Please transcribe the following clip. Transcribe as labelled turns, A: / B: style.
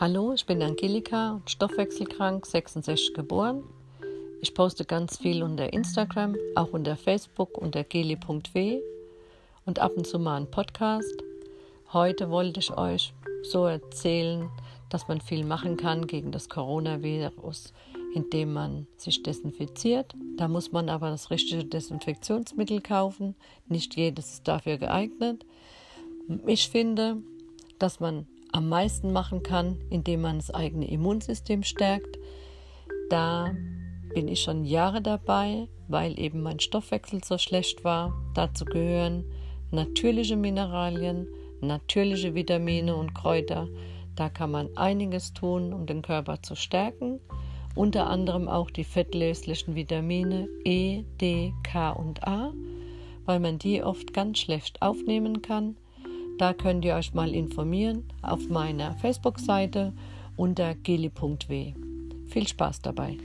A: Hallo, ich bin Angelika, stoffwechselkrank, 66 geboren. Ich poste ganz viel unter Instagram, auch unter Facebook unter geli.w und ab und zu mal einen Podcast. Heute wollte ich euch so erzählen, dass man viel machen kann gegen das Coronavirus, indem man sich desinfiziert. Da muss man aber das richtige Desinfektionsmittel kaufen. Nicht jedes ist dafür geeignet. Ich finde, dass man am meisten machen kann, indem man das eigene Immunsystem stärkt. Da bin ich schon Jahre dabei, weil eben mein Stoffwechsel so schlecht war. Dazu gehören natürliche Mineralien, natürliche Vitamine und Kräuter. Da kann man einiges tun, um den Körper zu stärken. Unter anderem auch die fettlöslichen Vitamine E, D, K und A, weil man die oft ganz schlecht aufnehmen kann. Da könnt ihr euch mal informieren auf meiner Facebook-Seite unter geli.w. Viel Spaß dabei!